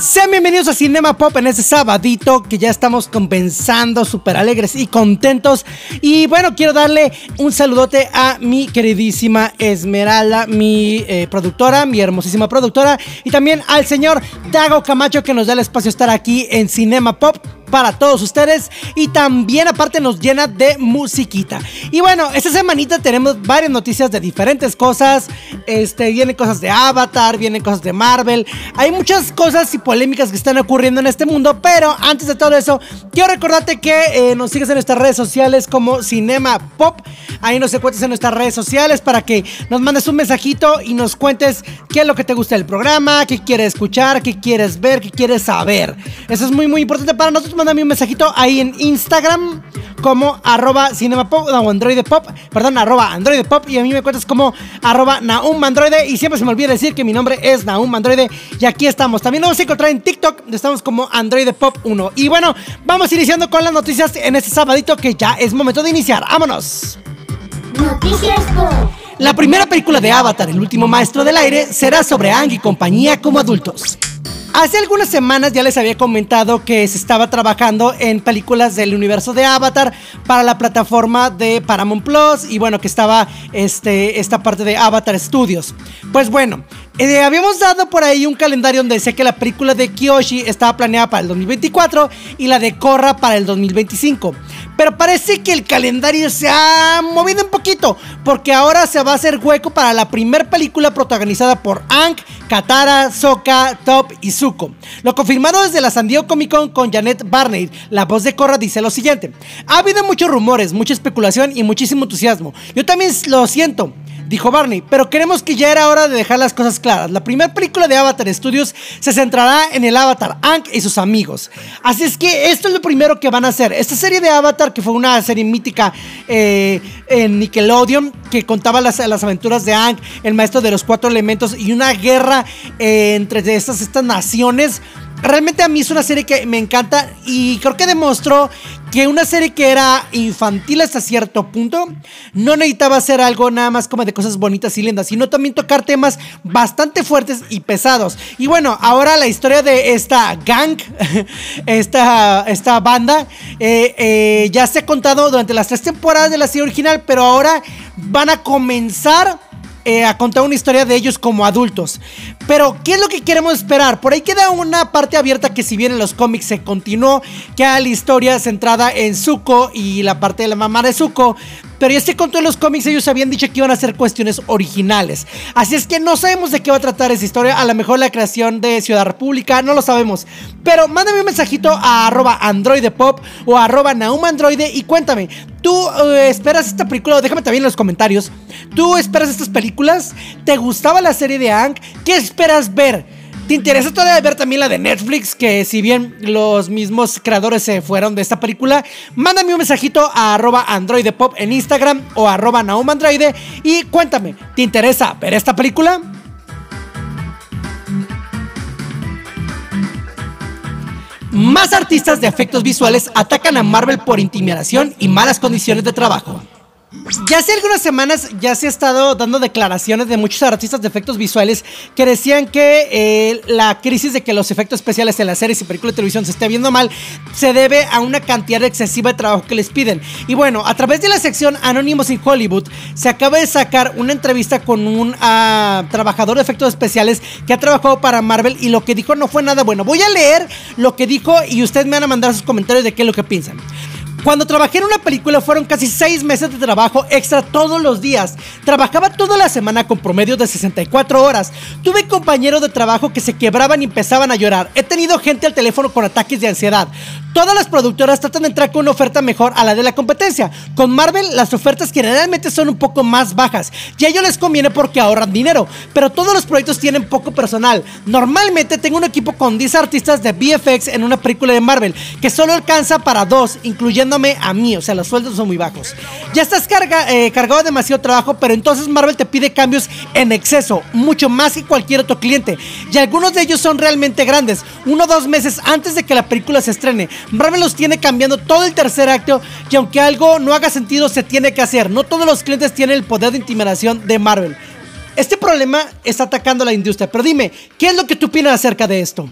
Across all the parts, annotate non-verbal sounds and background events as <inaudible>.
Sean bienvenidos a Cinema Pop en este sabadito que ya estamos compensando, súper alegres y contentos. Y bueno, quiero darle un saludote a mi queridísima Esmeralda, mi eh, productora, mi hermosísima productora. Y también al señor Dago Camacho que nos da el espacio estar aquí en Cinema Pop para todos ustedes y también aparte nos llena de musiquita. Y bueno, esta semanita tenemos varias noticias de diferentes cosas. Este, vienen cosas de Avatar, vienen cosas de Marvel. Hay muchas cosas y polémicas que están ocurriendo en este mundo, pero antes de todo eso, quiero recordarte que eh, nos sigues en nuestras redes sociales como Cinema Pop. Ahí nos encuentras en nuestras redes sociales para que nos mandes un mensajito y nos cuentes qué es lo que te gusta del programa, qué quieres escuchar, qué quieres ver, qué quieres saber. Eso es muy muy importante para nosotros. Mándame un mensajito ahí en Instagram como arroba cinemapop o androide pop, perdón, arroba androide pop y a mí me cuentas como arroba naum androide y siempre se me olvida decir que mi nombre es naum androide y aquí estamos. También nos vamos a encontrar en TikTok, donde estamos como androide pop 1. Y bueno, vamos iniciando con las noticias en este sabadito que ya es momento de iniciar. ¡Vámonos! Noticias Pop. La primera película de Avatar, El último maestro del aire, será sobre Aang y compañía como adultos. Hace algunas semanas ya les había comentado que se estaba trabajando en películas del universo de Avatar para la plataforma de Paramount Plus y bueno, que estaba este, esta parte de Avatar Studios. Pues bueno, eh, habíamos dado por ahí un calendario donde decía que la película de Kyoshi estaba planeada para el 2024 y la de Korra para el 2025. Pero parece que el calendario se ha movido un poquito, porque ahora se va a hacer hueco para la primera película protagonizada por Aang, Katara, Sokka, Top y Zuko. Lo confirmado desde la San Comic Con con Janet Barney, la voz de Korra, dice lo siguiente: Ha habido muchos rumores, mucha especulación y muchísimo entusiasmo. Yo también lo siento dijo Barney, pero queremos que ya era hora de dejar las cosas claras. La primera película de Avatar Studios se centrará en el Avatar, Aang y sus amigos. Así es que esto es lo primero que van a hacer. Esta serie de Avatar, que fue una serie mítica eh, en Nickelodeon, que contaba las, aventuras de Aang, el maestro de los cuatro elementos, y una guerra eh, entre estas, estas naciones. Realmente a mí es una serie que me encanta y creo que demostró que una serie que era infantil hasta cierto punto no necesitaba hacer algo nada más como de cosas bonitas y lindas, sino también tocar temas bastante fuertes y pesados. Y bueno, ahora la historia de esta gang, <laughs> esta, esta banda, eh, eh, ya se ha contado durante las tres temporadas de la serie original, pero ahora van a comenzar eh, a contar una historia de ellos como adultos. Pero, ¿qué es lo que queremos esperar? Por ahí queda una parte abierta que si bien en los cómics se continuó, queda la historia centrada en Zuko y la parte de la mamá de Zuko. Pero se contó en los cómics, ellos habían dicho que iban a ser cuestiones originales. Así es que no sabemos de qué va a tratar esa historia. A lo mejor la creación de Ciudad República, no lo sabemos. Pero mándame un mensajito a arroba androidepop o arroba naumandroide y cuéntame, ¿tú uh, esperas esta película? Déjame también en los comentarios. ¿Tú esperas estas películas? ¿Te gustaba la serie de Hank? ¿Qué esperas ver? ¿Te interesa todavía ver también la de Netflix? Que si bien los mismos creadores se fueron de esta película, mándame un mensajito a arroba androidepop en Instagram o arroba naumandroide y cuéntame, ¿te interesa ver esta película? Más artistas de efectos visuales atacan a Marvel por intimidación y malas condiciones de trabajo. Ya hace algunas semanas ya se ha estado dando declaraciones de muchos artistas de efectos visuales que decían que eh, la crisis de que los efectos especiales en las series y películas de televisión se esté viendo mal se debe a una cantidad excesiva de trabajo que les piden. Y bueno, a través de la sección Anónimos en Hollywood se acaba de sacar una entrevista con un uh, trabajador de efectos especiales que ha trabajado para Marvel y lo que dijo no fue nada bueno. Voy a leer lo que dijo y ustedes me van a mandar sus comentarios de qué es lo que piensan. Cuando trabajé en una película fueron casi 6 meses de trabajo extra todos los días. Trabajaba toda la semana con promedio de 64 horas. Tuve compañeros de trabajo que se quebraban y empezaban a llorar. He tenido gente al teléfono con ataques de ansiedad. Todas las productoras tratan de entrar con una oferta mejor a la de la competencia. Con Marvel las ofertas generalmente son un poco más bajas y a ellos les conviene porque ahorran dinero, pero todos los proyectos tienen poco personal. Normalmente tengo un equipo con 10 artistas de VFX en una película de Marvel que solo alcanza para dos, a mí, o sea, los sueldos son muy bajos. Ya estás carga, eh, cargado demasiado trabajo, pero entonces Marvel te pide cambios en exceso, mucho más que cualquier otro cliente, y algunos de ellos son realmente grandes, uno o dos meses antes de que la película se estrene. Marvel los tiene cambiando todo el tercer acto y aunque algo no haga sentido se tiene que hacer. No todos los clientes tienen el poder de intimidación de Marvel. Este problema está atacando a la industria, pero dime, ¿qué es lo que tú opinas acerca de esto?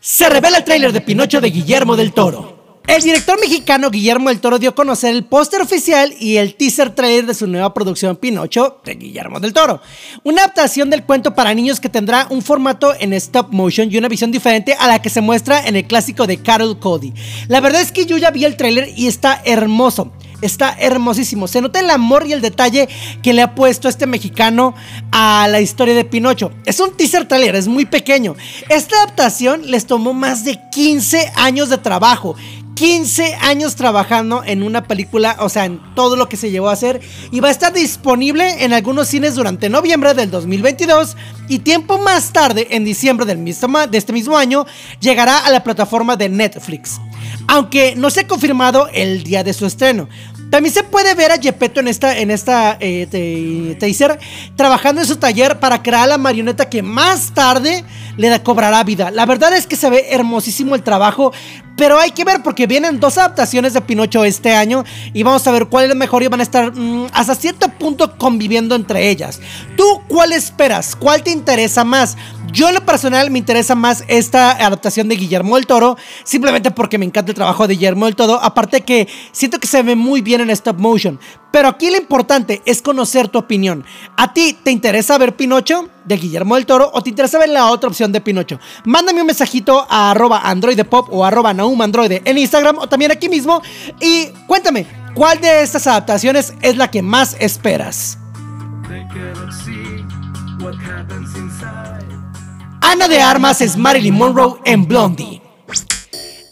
Se revela el tráiler de Pinocho de Guillermo del Toro. El director mexicano Guillermo del Toro dio a conocer el póster oficial y el teaser trailer de su nueva producción Pinocho de Guillermo del Toro. Una adaptación del cuento para niños que tendrá un formato en stop motion y una visión diferente a la que se muestra en el clásico de Carol Cody. La verdad es que yo ya vi el tráiler y está hermoso. Está hermosísimo. Se nota el amor y el detalle que le ha puesto este mexicano a la historia de Pinocho. Es un teaser trailer, es muy pequeño. Esta adaptación les tomó más de 15 años de trabajo. 15 años trabajando en una película, o sea, en todo lo que se llevó a hacer, y va a estar disponible en algunos cines durante noviembre del 2022 y tiempo más tarde, en diciembre del mismo, de este mismo año, llegará a la plataforma de Netflix. Aunque no se ha confirmado el día de su estreno. También se puede ver a Gepetto en esta, en esta eh, teaser trabajando en su taller para crear la marioneta que más tarde le cobrará vida. La verdad es que se ve hermosísimo el trabajo, pero hay que ver porque vienen dos adaptaciones de Pinocho este año y vamos a ver cuál es la mejor y van a estar mm, hasta cierto punto conviviendo entre ellas. ¿Tú cuál esperas? ¿Cuál te interesa más? Yo en lo personal me interesa más esta adaptación de Guillermo del Toro, simplemente porque me encanta el trabajo de Guillermo del Toro, aparte que siento que se ve muy bien en stop motion. Pero aquí lo importante es conocer tu opinión. ¿A ti te interesa ver Pinocho de Guillermo del Toro o te interesa ver la otra opción de Pinocho? Mándame un mensajito a arroba androidepop o arroba naumandroide en Instagram o también aquí mismo y cuéntame, ¿cuál de estas adaptaciones es la que más esperas? Ana de Armas es Marilyn Monroe en Blondie.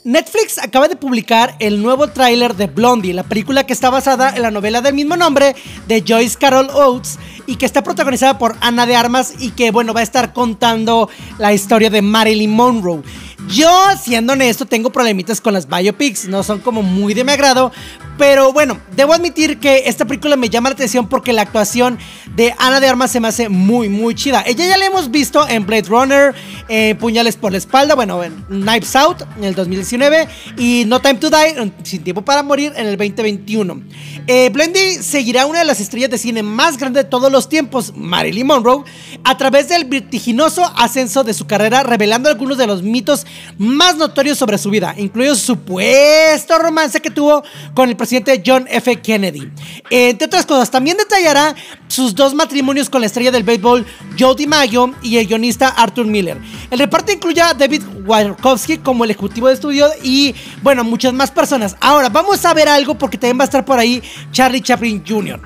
Netflix acaba de publicar el nuevo tráiler de Blondie, la película que está basada en la novela del mismo nombre de Joyce Carol Oates y que está protagonizada por Ana de Armas y que bueno va a estar contando la historia de Marilyn Monroe. Yo, siendo honesto, tengo problemitas con las biopics, no son como muy de mi agrado, pero bueno, debo admitir que esta película me llama la atención porque la actuación de Ana de Armas se me hace muy, muy chida. Ella ya la hemos visto en Blade Runner, eh, Puñales por la espalda, bueno, en Knives Out en el 2019 y No Time to Die, Sin Tiempo para Morir en el 2021. Eh, Blendy seguirá una de las estrellas de cine más grandes de todos los tiempos, Marilyn Monroe, a través del vertiginoso ascenso de su carrera, revelando algunos de los mitos más notorios sobre su vida, incluido su supuesto romance que tuvo con el presidente John F. Kennedy. Entre otras cosas, también detallará sus dos matrimonios con la estrella del béisbol Joe DiMaggio y el guionista Arthur Miller. El reparto incluye a David Warkowski como el ejecutivo de estudio y, bueno, muchas más personas. Ahora, vamos a ver algo porque también va a estar por ahí Charlie Chaplin Jr.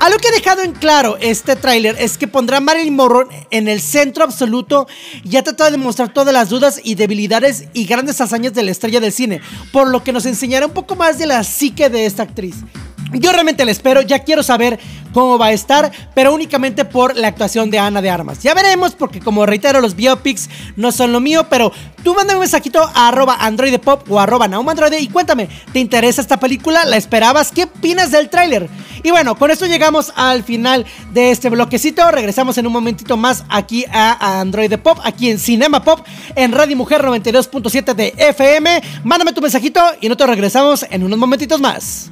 Algo que ha dejado en claro este tráiler es que pondrá a Marilyn Monroe en el centro absoluto y ha tratado de mostrar todas las dudas y debilidades y grandes hazañas de la estrella del cine, por lo que nos enseñará un poco más de la psique de esta actriz. Yo realmente la espero, ya quiero saber cómo va a estar, pero únicamente por la actuación de Ana de Armas. Ya veremos, porque como reitero, los biopics no son lo mío, pero tú mándame un mensajito a arroba androidepop o arroba naumandroide y cuéntame, ¿te interesa esta película? ¿La esperabas? ¿Qué opinas del tráiler? Y bueno, con esto llegamos al final de este bloquecito. Regresamos en un momentito más aquí a Android Pop, aquí en Cinema Pop, en Radio Mujer 92.7 de FM. Mándame tu mensajito y nosotros regresamos en unos momentitos más.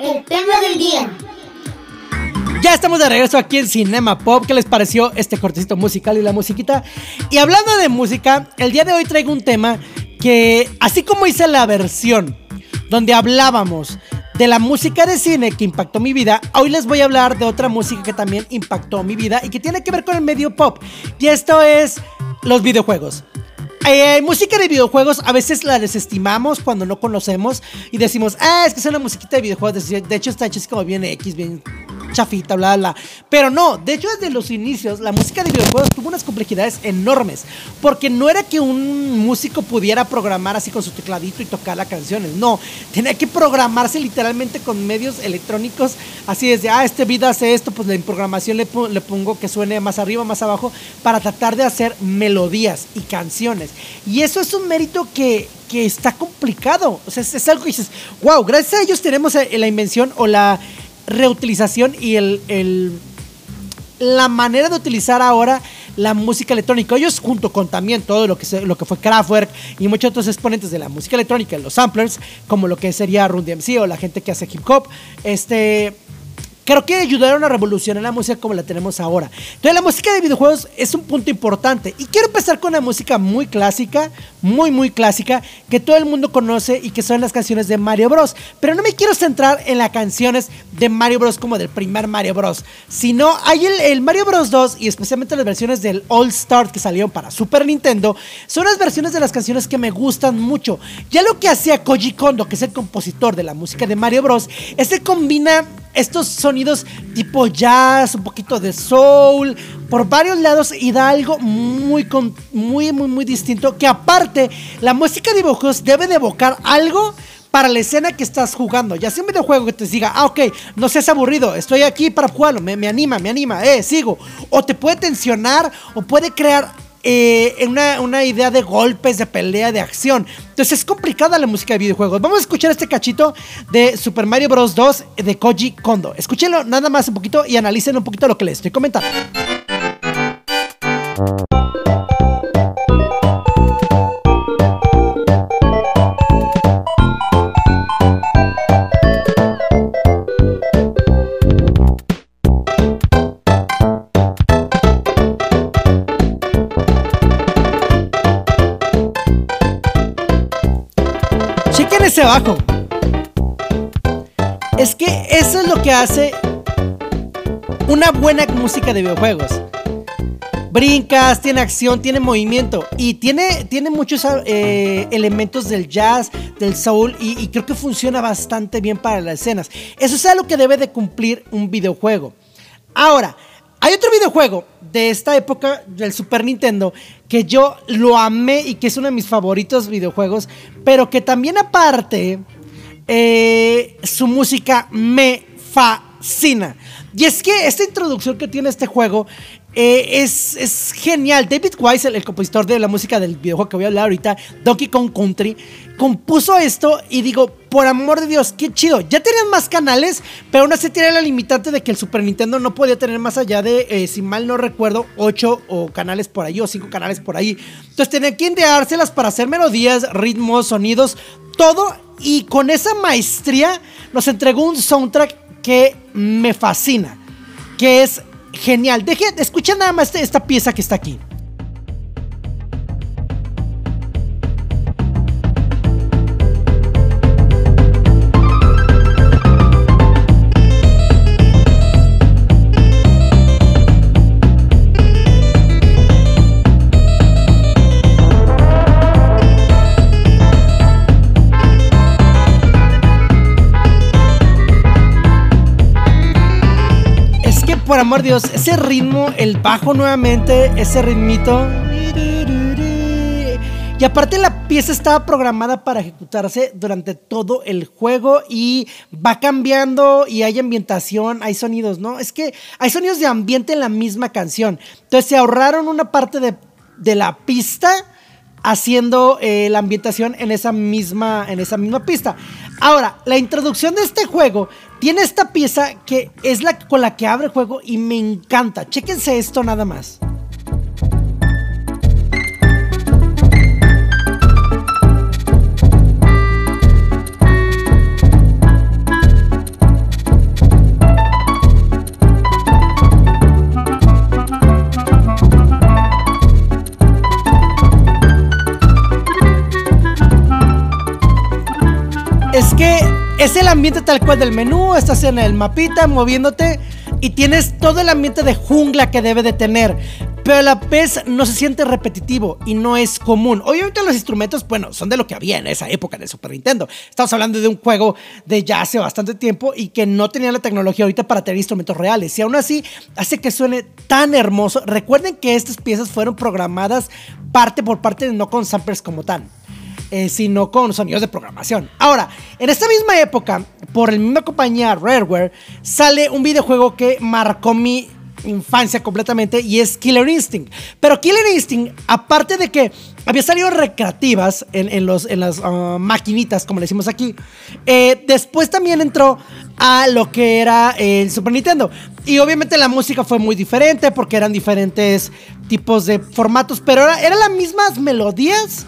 El tema del día. Ya estamos de regreso aquí en Cinema Pop. ¿Qué les pareció este cortecito musical y la musiquita? Y hablando de música, el día de hoy traigo un tema que, así como hice la versión donde hablábamos de la música de cine que impactó mi vida, hoy les voy a hablar de otra música que también impactó mi vida y que tiene que ver con el medio pop. Y esto es los videojuegos. Eh, música de videojuegos a veces la desestimamos cuando no conocemos y decimos, ah, es que es una musiquita de videojuegos. De hecho, está así como bien X, bien chafita, bla, bla. Pero no, de hecho, desde los inicios, la música de videojuegos tuvo unas complejidades enormes. Porque no era que un músico pudiera programar así con su tecladito y tocar las canciones. No, tenía que programarse literalmente con medios electrónicos. Así desde, ah, este beat hace esto, pues en programación le, le pongo que suene más arriba, más abajo, para tratar de hacer melodías y canciones. Y eso es un mérito que, que está complicado. O sea, es, algo que dices, wow, gracias a ellos tenemos eh, la invención o la reutilización y el, el, la manera de utilizar ahora la música electrónica. Ellos junto con también todo lo que, se, lo que fue Kraftwerk y muchos otros exponentes de la música electrónica, los samplers, como lo que sería Run DMC o la gente que hace hip hop, este Creo que ayudaron a revolucionar la música como la tenemos ahora. Entonces la música de videojuegos es un punto importante. Y quiero empezar con una música muy clásica, muy muy clásica, que todo el mundo conoce y que son las canciones de Mario Bros. Pero no me quiero centrar en las canciones de Mario Bros como del primer Mario Bros. Sino hay el, Mario Bros 2 y especialmente las versiones del All Star que salieron para Super Nintendo. Son las versiones de las canciones que me gustan mucho. Ya lo que hacía Koji Kondo, que es el compositor de la música de Mario Bros, ese combina estos sonidos tipo jazz, un poquito de soul, por varios lados y da algo muy, muy, muy, muy distinto. Que aparte, la música de videojuegos debe de evocar algo para la escena que estás jugando. Ya sea un videojuego que te diga, ah, ok, no seas aburrido, estoy aquí para jugarlo, me, me anima, me anima, eh, sigo. O te puede tensionar o puede crear eh, una, una, idea de golpes, de pelea, de acción. Entonces es complicada la música de videojuegos. Vamos a escuchar este cachito de Super Mario Bros. 2 de Koji Kondo. Escúchenlo nada más un poquito y analicen un poquito lo que les estoy comentando. Es que eso es lo que hace una buena música de videojuegos. Brincas, tiene acción, tiene movimiento y tiene, tiene muchos eh, elementos del jazz, del soul y, y, creo que funciona bastante bien para las escenas. Eso es algo que debe de cumplir un videojuego. Ahora, hay otro videojuego de esta época del Super Nintendo que yo lo amé y que es uno de mis favoritos videojuegos, pero que también aparte eh, su música me fascina. Y es que esta introducción que tiene este juego eh, es, genial. David Wise, el, compositor de la música del videojuego que voy a hablar ahorita, Donkey Kong Country, compuso esto y digo, por amor de Dios, qué chido. Ya tenían más canales, pero aún así tiene la limitante de que el Super Nintendo no podía tener más allá de, eh, si mal no recuerdo, 8 o canales por ahí o 5 canales por ahí. Entonces tenía que ideárselas para hacer melodías, ritmos, sonidos, todo. Y con esa maestría nos entregó un soundtrack que me fascina, que es genial. Deje, escuchen nada más esta pieza que está aquí. Por amor de Dios, ese ritmo, el bajo nuevamente, ese ritmito. Y aparte la pieza estaba programada para ejecutarse durante todo el juego y va cambiando y hay ambientación, hay sonidos, ¿no? Es que hay sonidos de ambiente en la misma canción. Entonces se ahorraron una parte de, de la pista haciendo eh, la ambientación en esa, misma, en esa misma pista. Ahora, la introducción de este juego tiene esta pieza que es la con la que abre juego y me encanta. Chéquense esto nada más. Ambiente tal cual del menú, estás en el mapita moviéndote y tienes todo el ambiente de jungla que debe de tener. Pero a la vez no se siente repetitivo y no es común. Obviamente los instrumentos, bueno, son de lo que había en esa época de Super Nintendo. Estamos hablando de un juego de ya hace bastante tiempo y que no tenía la tecnología ahorita para tener instrumentos reales. Y aún así hace que suene tan hermoso. Recuerden que estas piezas fueron programadas parte por parte, no con samplers como tal. Eh, sino con sonidos de programación. Ahora, en esta misma época, por la misma compañía Rareware, sale un videojuego que marcó mi infancia completamente y es Killer Instinct. Pero Killer Instinct, aparte de que había salido recreativas en, los, en las uh, maquinitas, como le decimos aquí, eh, después también entró a lo que era el Super Nintendo. Y obviamente la música fue muy diferente porque eran diferentes tipos de formatos, pero eran era las mismas melodías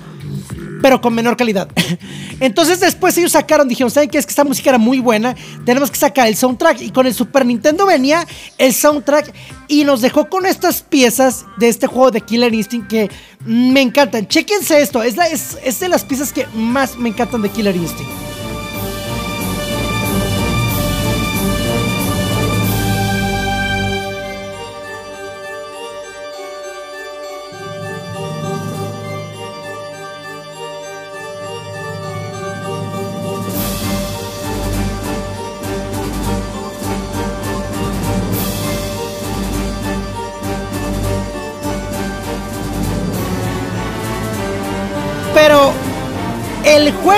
pero con menor calidad. <laughs> Entonces después ellos sacaron, dijeron, ¿saben qué? Es que esta música era muy buena, tenemos que sacar el soundtrack. Y con el Super Nintendo venía el soundtrack y nos dejó con estas piezas de este juego de Killer Instinct que me encantan. Chequense esto, es, es, es de las piezas que más me encantan de Killer Instinct.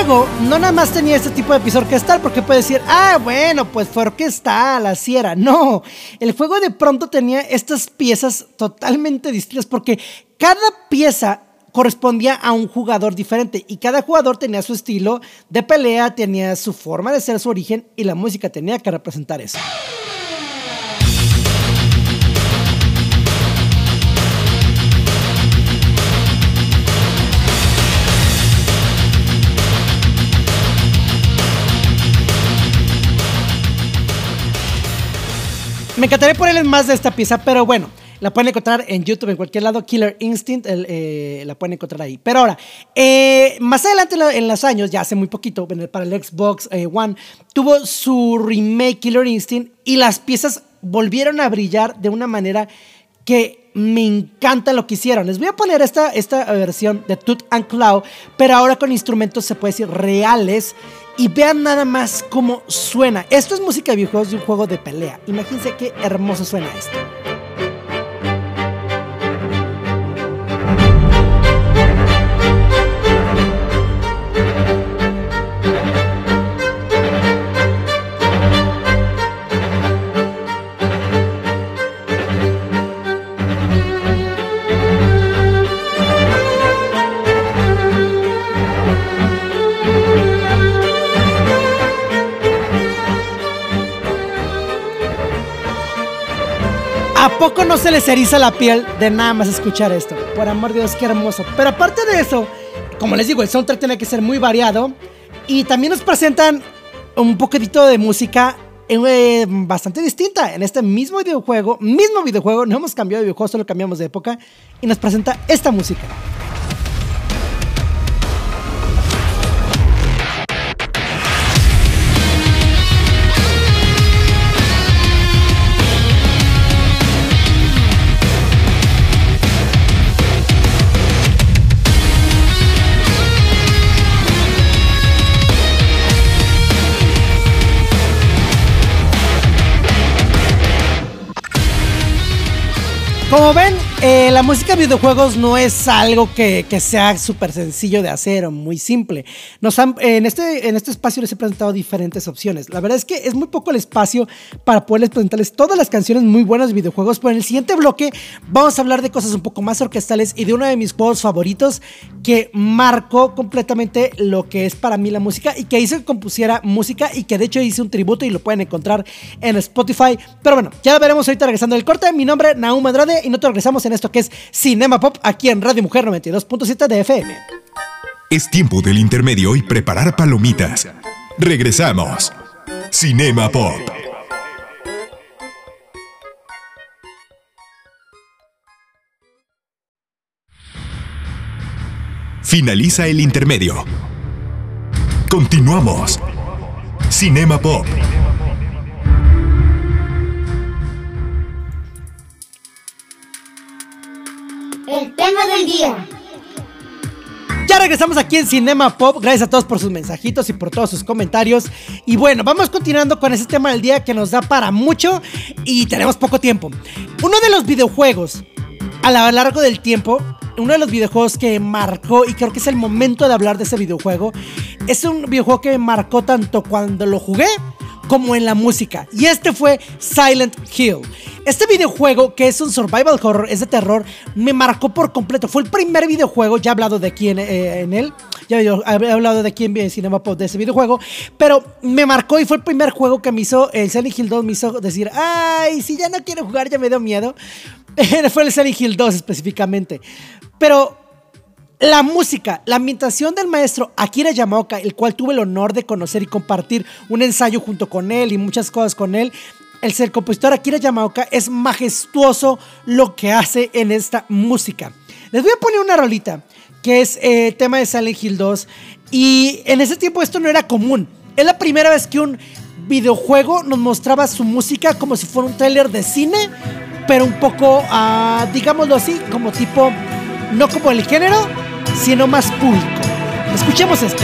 No nada más tenía este tipo de piso orquestal, porque puede decir, ah, bueno, pues fue orquestal, así era. No, el juego de pronto tenía estas piezas totalmente distintas, porque cada pieza correspondía a un jugador diferente y cada jugador tenía su estilo de pelea, tenía su forma de ser, su origen y la música tenía que representar eso. Me encantaría ponerles más de esta pieza, pero bueno, la pueden encontrar en YouTube, en cualquier lado. Killer Instinct, eh, la pueden encontrar ahí. Pero ahora, eh, más adelante en los años, ya hace muy poquito, para el Xbox eh, One, tuvo su remake Killer Instinct y las piezas volvieron a brillar de una manera que me encanta lo que hicieron. Les voy a poner esta, esta versión de Tooth and Claw, pero ahora con instrumentos, se puede decir, reales y vean nada más cómo suena. Esto es música de videojuegos de un juego de pelea. Imagínense qué hermoso suena esto. ¿A poco no se les eriza la piel de nada más escuchar esto? Por amor de Dios, qué hermoso. Pero aparte de eso, como les digo, el soundtrack tiene que ser muy variado. Y también nos presentan un poquitito de música eh, bastante distinta. En este mismo videojuego, mismo videojuego, no hemos cambiado de videojuego, solo cambiamos de época. Y nos presenta esta música. Como ven, eh, la música de videojuegos no es algo que, sea súper sencillo de hacer o muy simple. Nos en, este, en este espacio les he presentado diferentes opciones. La verdad es que es muy poco el espacio para poderles presentarles todas las canciones muy buenas de videojuegos, pero en el siguiente bloque vamos a hablar de cosas un poco más orquestales y de uno de mis juegos favoritos que marcó completamente lo que es para mí la música y que hizo que compusiera música y que de hecho hice un tributo y lo pueden encontrar en Spotify. Pero bueno, ya lo veremos ahorita regresando del corte. Mi nombre es Naum Andrade y nosotros regresamos en esto que es Cinema Pop aquí en Radio Mujer 92.7 de FM. Es tiempo del intermedio y preparar palomitas. Regresamos. Cinema Pop. Finaliza el intermedio. Continuamos. Cinema Pop. El tema del día. Ya regresamos aquí en Cinema Pop. Gracias a todos por sus mensajitos y por todos sus comentarios. Y bueno, vamos continuando con ese tema del día que nos da para mucho y tenemos poco tiempo. Uno de los videojuegos a lo largo del tiempo, uno de los videojuegos que marcó, y creo que es el momento de hablar de ese videojuego, es un videojuego que marcó tanto cuando lo jugué como en la música. Y este fue Silent Hill. Este videojuego, que es un survival horror, es de terror, me marcó por completo. Fue el primer videojuego, ya he hablado de aquí en, eh, él, ya he hablado de aquí en Cinema Pop de ese videojuego, pero me marcó y fue el primer juego que me hizo, el Silent Hill 2 me hizo decir, ay, si ya no quiero jugar, ya me dio miedo. <laughs> fue el Silent Hill 2 específicamente. Pero la música, la ambientación del maestro Akira Yamaoka, el cual tuve el honor de conocer y compartir un ensayo junto con él y muchas cosas con él, el ser compositor Akira Yamaoka es majestuoso lo que hace en esta música. Les voy a poner una rolita que es eh, tema de Silent Hill 2 y en ese tiempo esto no era común. Es la primera vez que un videojuego nos mostraba su música como si fuera un tráiler de cine, pero un poco, ah, digámoslo así, como tipo, no como el género, sino más público. Escuchemos esto.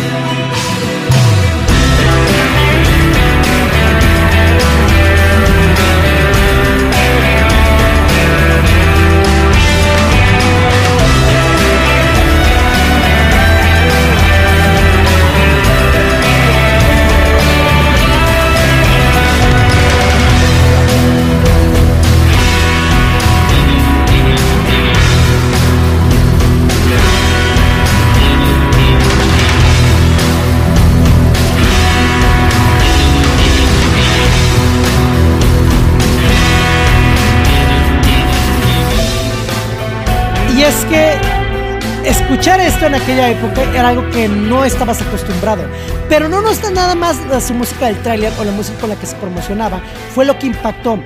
Escuchar esto en aquella época era algo que no estabas acostumbrado. Pero no, no está nada más su música del tráiler o la música con la que se promocionaba, fue lo que impactó.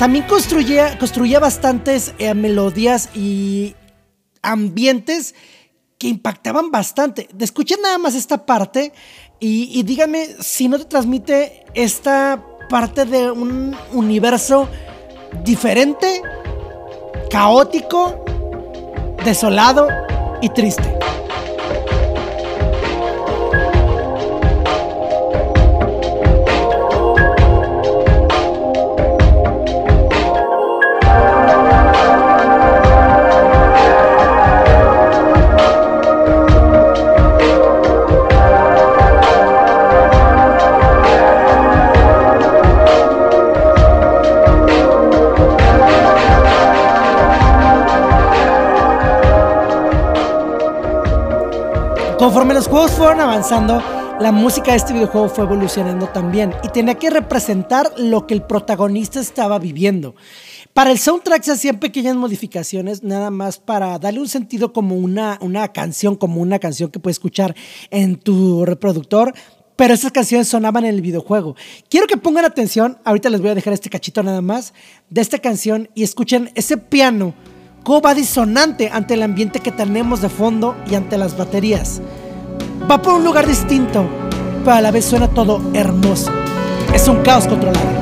También construía, construía bastantes eh, melodías y ambientes que impactaban bastante. Escuchen nada más esta parte y, y díganme si no te transmite esta parte de un universo diferente, caótico desolado y triste. Los juegos fueron avanzando, la música de este videojuego fue evolucionando también y tenía que representar lo que el protagonista estaba viviendo. Para el soundtrack se hacían pequeñas modificaciones, nada más para darle un sentido como una, una canción, como una canción que puedes escuchar en tu reproductor, pero esas canciones sonaban en el videojuego. Quiero que pongan atención, ahorita les voy a dejar este cachito nada más de esta canción y escuchen ese piano, cómo va disonante ante el ambiente que tenemos de fondo y ante las baterías. Va por un lugar distinto, pero a la vez suena todo hermoso. Es un caos controlado.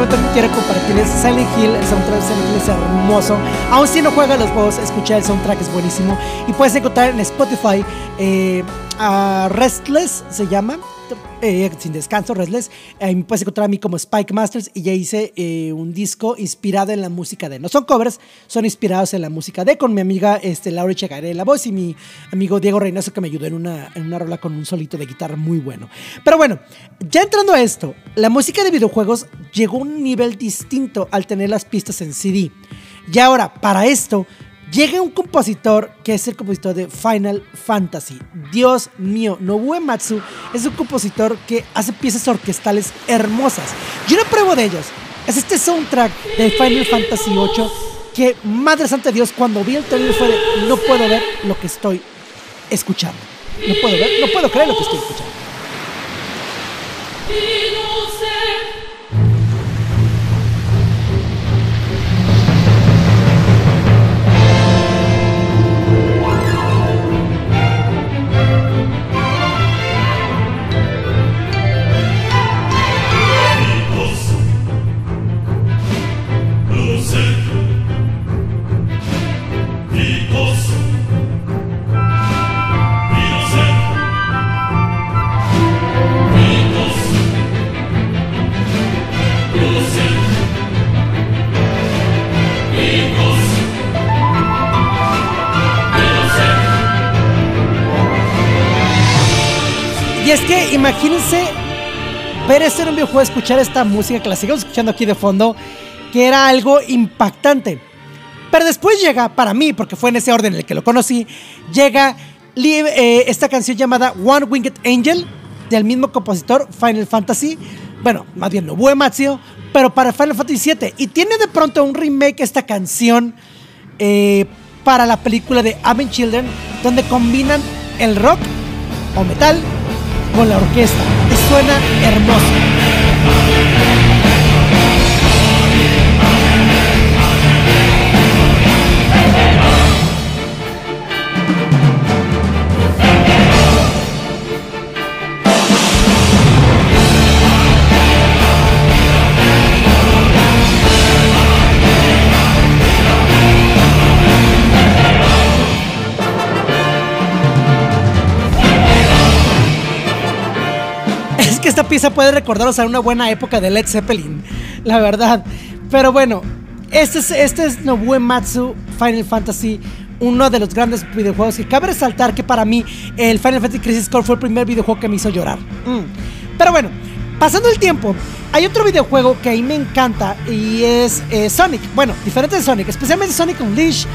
Momento que quiero compartirles. Silent Hill, el soundtrack de Silent Hill es hermoso. Aún si no juegas los juegos, escucha el soundtrack, es buenísimo. Y puedes encontrar en Spotify eh, a Restless, se llama. Eh, sin descanso, Restless. Ahí me puedes encontrar a mí como Spike Masters y ya hice eh, un disco inspirado en la música de. No son covers, son inspirados en la música de con mi amiga este, Laura Chegaré la voz y mi amigo Diego Reynoso que me ayudó en una, en una rola con un solito de guitarra muy bueno. Pero bueno, ya entrando a esto, la música de videojuegos llegó a un nivel distinto al tener las pistas en CD. Y ahora, para esto, llega un compositor que es el compositor de Final Fantasy. Dios mío, Nobuo Ematsu es un compositor que hace piezas orquestales hermosas. Y una prueba de ellos es este soundtrack de Final Fantasy VIII que, madre santa Dios, cuando vi el trailer fue de, no puedo ver lo que estoy escuchando. No puedo ver, no puedo creer lo que estoy escuchando. Imagínense ver esto en videojuego, escuchar esta música que la sigamos escuchando aquí de fondo, que era algo impactante. Pero después llega, para mí, porque fue en ese orden en el que lo conocí, llega eh, esta canción llamada One Winged Angel, del mismo compositor, Final Fantasy. Bueno, más bien Nobuo Ematsu, pero para Final Fantasy VII. Y tiene de pronto un remake esta canción eh, para la película de Advent Children, donde combinan el rock o metal con la orquesta. Suena hermoso. Esta pieza puede recordaros a una buena época de Led Zeppelin, la verdad. Pero bueno, este es, este es Final Fantasy, uno de los grandes videojuegos que cabe resaltar que para mí el Final Fantasy Crisis Core fue el primer videojuego que me hizo llorar. Mm. Pero bueno, pasando el tiempo, hay otro videojuego que a mí me encanta y es eh, Sonic. Bueno, diferente de Sonic, especialmente Sonic Unleashed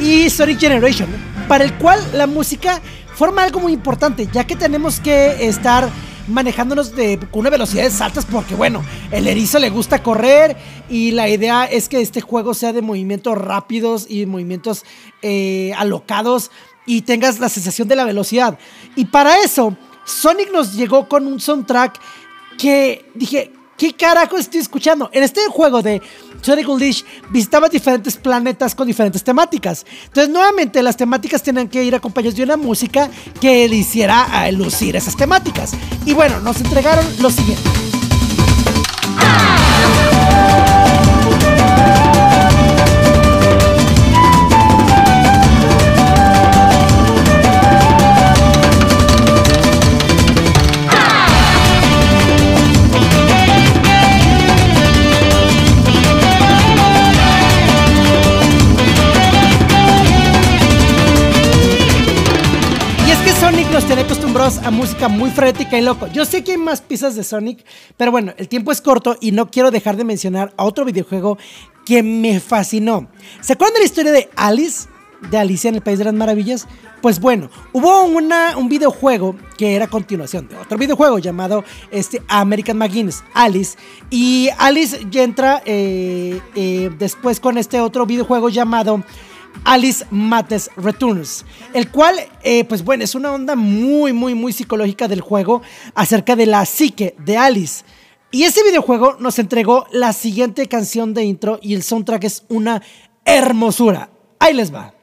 y Sonic Generation, para el cual la música forma algo muy importante, ya que tenemos que estar manejándonos de, con una velocidades altas porque bueno, el erizo le gusta correr y la idea es que este juego sea de movimientos rápidos y movimientos eh, alocados y tengas la sensación de la velocidad. Y para eso, Sonic nos llegó con un soundtrack que dije, ¿qué carajo estoy escuchando? En este juego de Sonic Unleashed visitaba diferentes planetas con diferentes temáticas. Entonces, nuevamente, las temáticas tienen que ir acompañadas de una música que le hiciera lucir esas temáticas. Y bueno, nos entregaron lo siguiente. Y a música muy frenética y loco. Yo sé que hay más piezas de Sonic, pero bueno, el tiempo es corto y no quiero dejar de mencionar a otro videojuego que me fascinó. ¿Se acuerdan de la historia de Alice? De Alicia en el País de las Maravillas. Pues bueno, hubo una, un videojuego que era continuación de otro videojuego llamado este, American McGuinness, Alice. Y Alice ya entra eh, eh, después con este otro videojuego llamado Alice Madness Returns, el cual, eh, pues bueno, es una onda muy, muy, muy psicológica del juego acerca de la psique de Alice. Y ese videojuego nos entregó la siguiente canción de intro y el soundtrack es una hermosura. Ahí les va.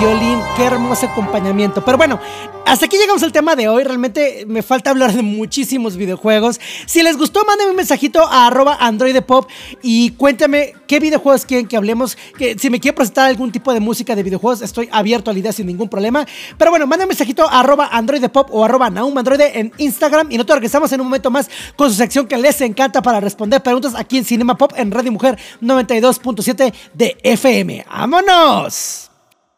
Violín, qué hermoso acompañamiento. Pero bueno, hasta aquí llegamos al tema de hoy. Realmente me falta hablar de muchísimos videojuegos. Si les gustó, mándenme un mensajito a arroba androidepop y cuéntame qué videojuegos quieren que hablemos. Que si me quieren presentar algún tipo de música de videojuegos, estoy abierto a la idea sin ningún problema. Pero bueno, mándenme un mensajito a arroba androidepop o arroba naumandroide en Instagram. Y nosotros regresamos en un momento más con su sección que les encanta para responder preguntas aquí en Cinema Pop en Radio Mujer 92.7 de FM. ¡Vámonos!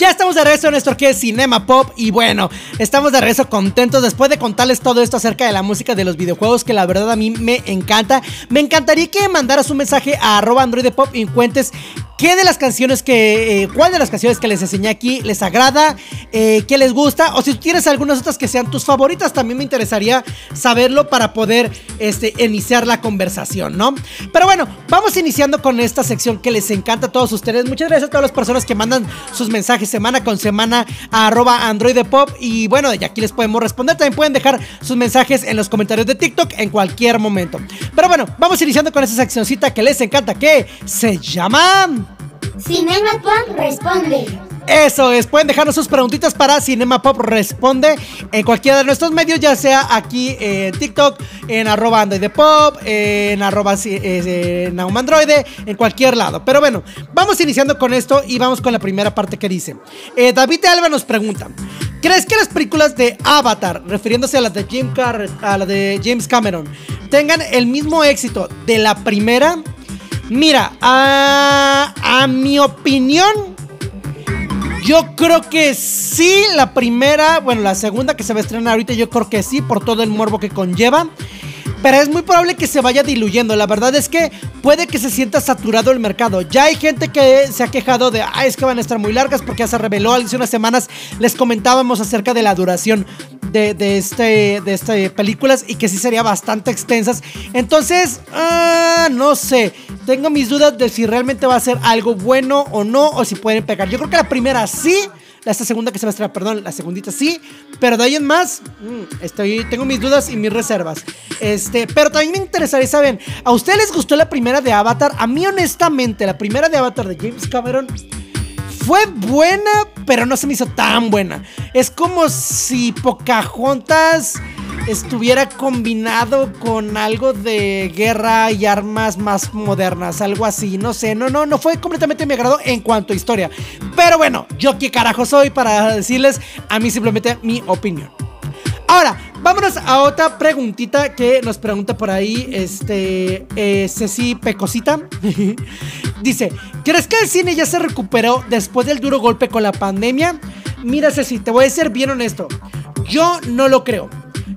Ya estamos de regreso en esto que Cinema Pop y bueno, estamos de regreso contentos después de contarles todo esto acerca de la música de los videojuegos que la verdad a mí me encanta. Me encantaría que mandaras un mensaje a arroba Android Pop y cuentes qué de las canciones que, eh, cuál de las canciones que les enseñé aquí les agrada, eh, qué les gusta o si tienes algunas otras que sean tus favoritas también me interesaría saberlo para poder este, iniciar la conversación, ¿no? Pero bueno, vamos iniciando con esta sección que les encanta a todos ustedes. Muchas gracias a todas las personas que mandan sus mensajes semana con semana a arroba Android Pop. Y bueno, de aquí les podemos responder. También pueden dejar sus mensajes en los comentarios de TikTok en cualquier momento. Pero bueno, vamos iniciando con esa seccioncita que les encanta, que se llama... Cinema Pop responde. Eso es, pueden dejarnos sus preguntitas para Cinema Pop Responde en cualquiera de nuestros medios, ya sea aquí en TikTok, en arroba Android Pop, en arroba eh, Naumandroide, en cualquier lado. Pero bueno, vamos iniciando con esto y vamos con la primera parte que dice. Eh, David Alba nos pregunta. ¿Crees que las películas de Avatar, refiriéndose a las de, Jim Car a la de James Cameron, tengan el mismo éxito de la primera? Mira, a, mi opinión, yo creo que sí, la primera, bueno, la segunda que se va a estrenar ahorita, yo creo que sí, por todo el morbo que conlleva. Pero es muy probable que se vaya diluyendo. La verdad es que puede que se sienta saturado el mercado. Ya hay gente que se ha quejado de, ah, es que van a estar muy largas porque ya se reveló hace unas semanas. Les comentábamos acerca de la duración de, de, este, de este películas y que sí sería bastante extensas. Entonces, ah, no sé. Tengo mis dudas de si realmente va a ser algo bueno o no, o si pueden pegar. Yo creo que la primera sí. Esta segunda que se va a estrenar, perdón, la segundita sí, pero de ahí en más, mm, estoy, tengo mis dudas y mis reservas. Este, pero también me interesaría saber, ¿a ustedes les gustó la primera de Avatar? A mí honestamente, la primera de Avatar de James Cameron fue buena, pero no se me hizo tan buena. Es como si Pocahontas estuviera combinado con algo de guerra y armas más modernas, algo así, no sé, no, no, no fue completamente mi agrado en cuanto a historia. Pero bueno, yo qué carajo soy para decirles a mí simplemente mi opinión. Ahora, vámonos a otra preguntita que nos pregunta por ahí, este, eh, Ceci Pecosita. <laughs> Dice, ¿crees que el cine ya se recuperó después del duro golpe con la pandemia? Mira, Ceci, te voy a ser bien honesto. Yo no lo creo.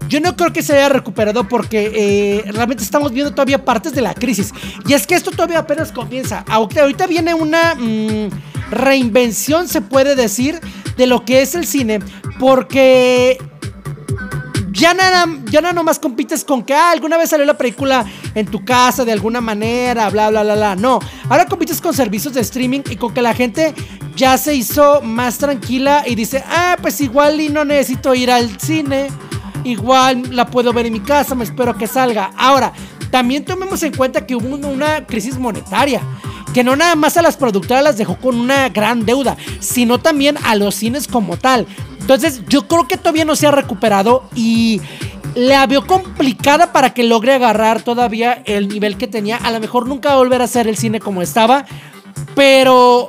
Yo no creo que se haya recuperado porque eh, realmente estamos viendo todavía partes de la crisis. Y es que esto todavía apenas comienza. Ahorita viene una mmm, reinvención, se puede decir, de lo que es el cine. Porque ya nada, ya nada nomás compites con que ah, alguna vez salió la película en tu casa de alguna manera, bla, bla, bla, bla. No, ahora compites con servicios de streaming y con que la gente ya se hizo más tranquila y dice, ah, pues igual y no necesito ir al cine. Igual la puedo ver en mi casa, me espero que salga. Ahora, también tomemos en cuenta que hubo una crisis monetaria que no nada más a las productoras las dejó con una gran deuda, sino también a los cines como tal. Entonces yo creo que todavía no se ha recuperado y la veo complicada para que logre agarrar todavía el nivel que tenía. A lo mejor nunca va a volver a ser el cine como estaba, pero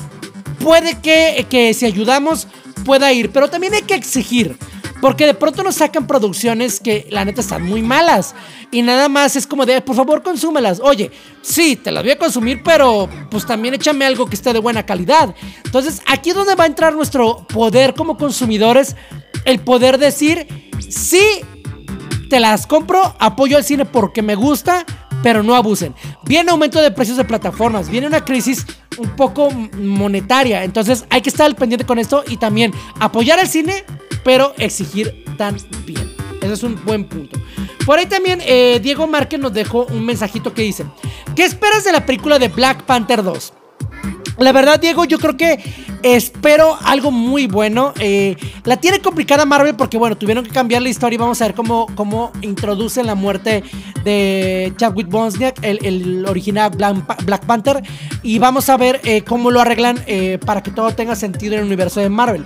puede que, que si ayudamos pueda ir, pero también hay que exigir. Porque de pronto nos sacan producciones que la neta están muy malas. Y nada más es como de, por favor, consúmelas. Oye, sí, te las voy a consumir, pero pues también échame algo que esté de buena calidad. Entonces, aquí es donde va a entrar nuestro poder como consumidores. El poder decir, sí, te las compro, apoyo al cine porque me gusta, pero no abusen. Viene aumento de precios de plataformas, viene una crisis un poco monetaria. Entonces hay que estar al pendiente con esto y también apoyar al cine, pero exigir también. Ese es un buen punto. Por ahí también eh, Diego Márquez nos dejó un mensajito que dice, ¿qué esperas de la película de Black Panther 2? La verdad, Diego, yo creo que espero algo muy bueno. Eh, la tiene complicada Marvel porque, bueno, tuvieron que cambiar la historia y vamos a ver cómo, cómo introducen la muerte de Chadwick Bosniak, el, original Black, Panther, y vamos a ver eh, cómo lo arreglan eh, para que todo tenga sentido en el universo de Marvel.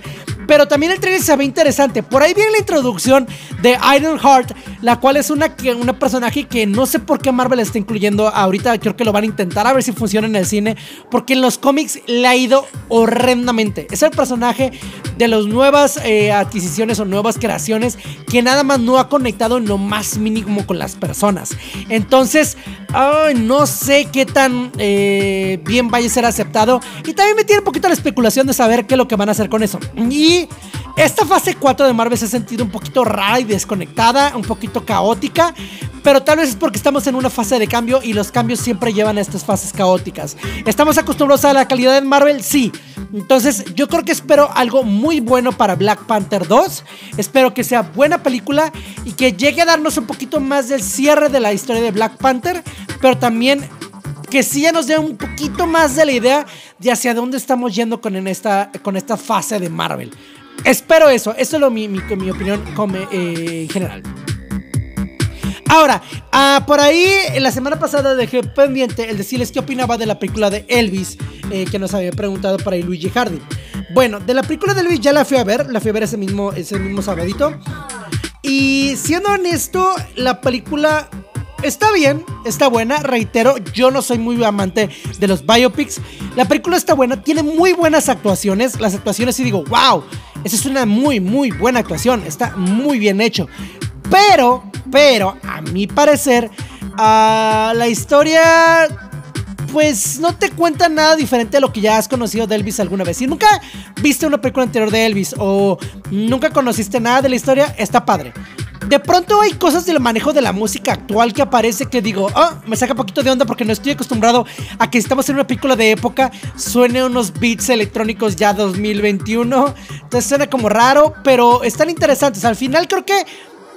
Pero también el trailer se ve interesante. Por ahí viene la introducción de Ironheart, la cual es una, una personaje que no sé por qué Marvel está incluyendo ahorita. Creo que lo van a intentar a ver si funciona en el cine, porque en los cómics le ha ido horrendamente. Es el personaje de las nuevas eh, adquisiciones o nuevas creaciones que nada más no ha conectado en lo más mínimo con las personas. Entonces, no sé qué tan eh, bien vaya a ser aceptado. Y también me tiene un poquito la especulación de saber qué es lo que van a hacer con eso. Y esta fase 4 de Marvel se ha sentido un poquito rara y desconectada, un poquito caótica, pero tal vez es porque estamos en una fase de cambio y los cambios siempre llevan a estas fases caóticas. ¿Estamos acostumbrados a la calidad de Marvel? Sí. Entonces yo creo que espero algo muy bueno para Black Panther 2. Espero que sea buena película y que llegue a darnos un poquito más del cierre de la historia de Black Panther, pero también que sí ya nos dé un poquito más de la idea de hacia dónde estamos yendo con, esta, con esta fase de Marvel. Espero eso, eso es lo, mi, mi, mi opinión eh, en general. Ahora, ah, por ahí la semana pasada dejé pendiente el decirles qué opinaba de la película de Elvis, eh, que nos había preguntado para ahí Luigi Hardy. Bueno, de la película de Elvis ya la fui a ver, la fui a ver ese mismo, ese mismo sabadito. Y siendo honesto, la película Está bien, está buena, reitero, yo no soy muy amante de los biopics. La película está buena, tiene muy buenas actuaciones. Las actuaciones y digo, wow, esa es una muy, muy buena actuación, está muy bien hecho. Pero, pero, a mi parecer, ah, la historia pues no te cuenta nada diferente a lo que ya has conocido de Elvis alguna vez. Si nunca viste una película anterior de Elvis o nunca conociste nada de la historia, está padre. De pronto hay cosas del manejo de la música actual que aparece que digo, oh, me saca un poquito de onda porque no estoy acostumbrado a que estamos en una película de época, suene unos beats electrónicos ya 2021. Entonces suena como raro, pero están interesantes. Al final creo que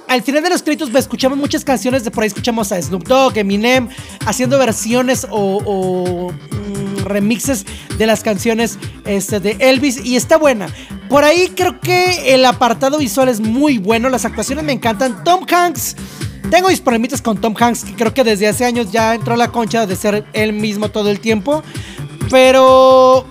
al final de los créditos escuchamos muchas canciones de por ahí escuchamos a Snoop Dogg, Eminem haciendo versiones o, mm, remixes de las canciones este, de Elvis y está buena. Por ahí creo que el apartado visual es muy bueno, las actuaciones me encantan. Tom Hanks, tengo mis problemitas con Tom Hanks, que creo que desde hace años ya entró a la concha de ser él mismo todo el tiempo. Pero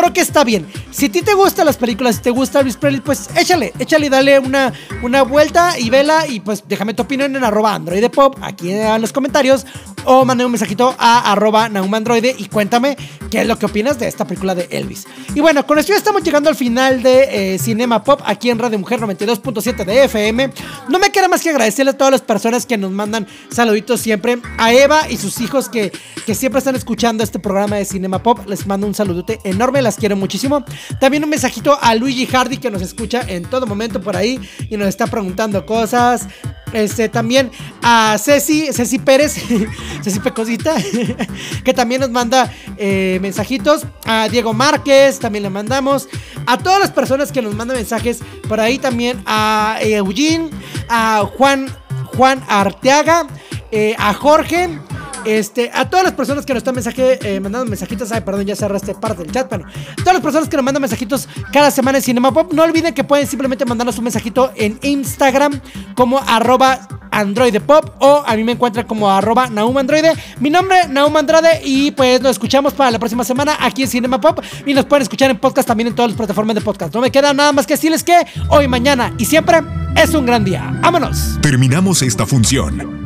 creo que está bien. Si a ti te gustan las películas, si te gusta Elvis Presley, pues échale, échale dale una, una vuelta y vela y pues déjame tu opinión en arroba Android Pop aquí en los comentarios o mande un mensajito a arroba Naumandroide y cuéntame qué es lo que opinas de esta película de Elvis. Y bueno, con esto ya estamos llegando al final de eh, Cinema Pop aquí en Radio Mujer 92.7 de FM. No me queda más que agradecerle a todas las personas que nos mandan saluditos siempre. A Eva y sus hijos que, que siempre están escuchando este programa de Cinema Pop. Les mando un saludote enorme, las quiero muchísimo. También un mensajito a Luigi Hardy que nos escucha en todo momento por ahí y nos está preguntando cosas. Este, también a Ceci, Ceci Pérez, <laughs> Ceci Pecosita, <laughs> que también nos manda eh, mensajitos. A Diego Márquez también le mandamos. A todas las personas que nos mandan mensajes por ahí también. A Eugene, a Juan, Juan Arteaga, eh, a Jorge. Este, a todas las personas que nos están mensaje, eh, mandando mensajitos, ay, perdón, ya cerraste parte del chat, bueno, todas las personas que nos mandan mensajitos cada semana en Cinema Pop, no olviden que pueden simplemente mandarnos un mensajito en Instagram como arroba androidepop o a mí me encuentran como arroba naumandroide. Mi nombre, Naum Andrade, y pues nos escuchamos para la próxima semana aquí en Cinema Pop y nos pueden escuchar en podcast también en todas las plataformas de podcast. No me queda nada más que decirles que hoy, mañana y siempre es un gran día. ¡Vámonos! Terminamos esta función.